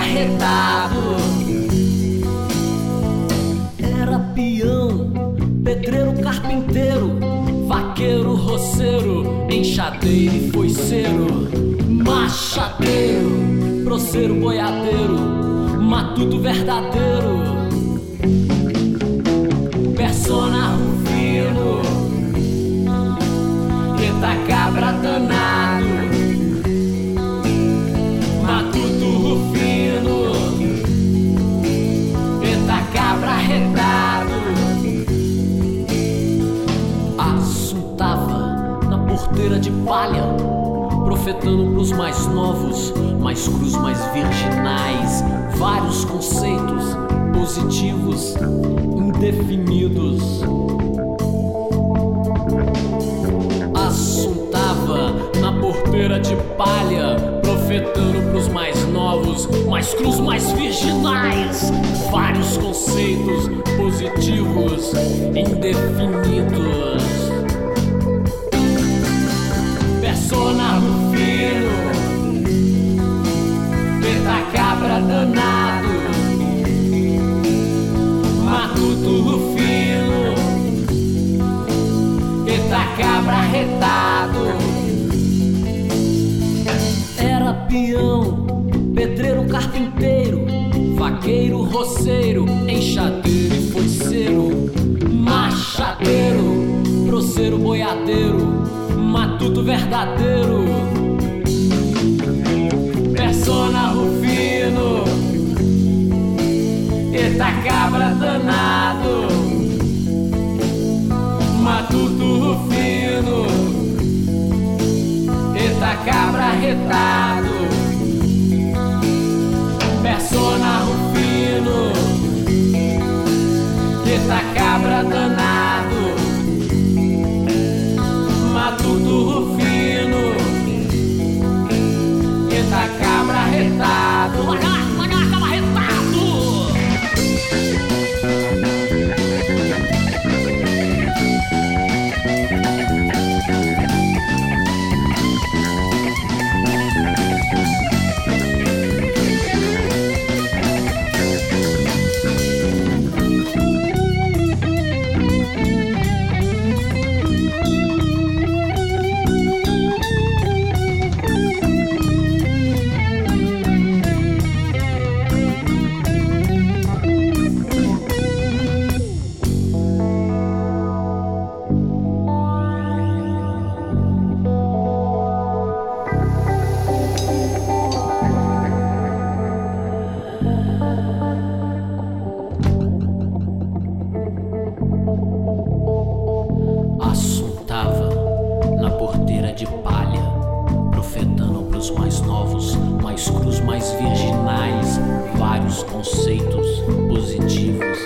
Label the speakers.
Speaker 1: arretado. Era peão, pedreiro, carpinteiro, vaqueiro, roceiro, enxadeiro e foiceiro, machadeiro, proceiro, boiadeiro, matuto verdadeiro. Na porteira de palha, profetando pros mais novos, mais cruz, mais virginais, vários conceitos positivos, indefinidos. Assuntava na porteira de palha, profetando pros mais novos, mais cruz, mais virginais, vários conceitos positivos, indefinidos. Persona Rufino, Beta Cabra danado, Matuto Rufino, Beta Cabra retado. Era peão, pedreiro, carpinteiro, vaqueiro, roceiro, enxadeiro verdadeiro, persona rufino, eita cabra danado, matuto rufino, eita cabra retado, Né, de palha, profetando para os mais novos, mais crus, mais virginais, vários conceitos positivos.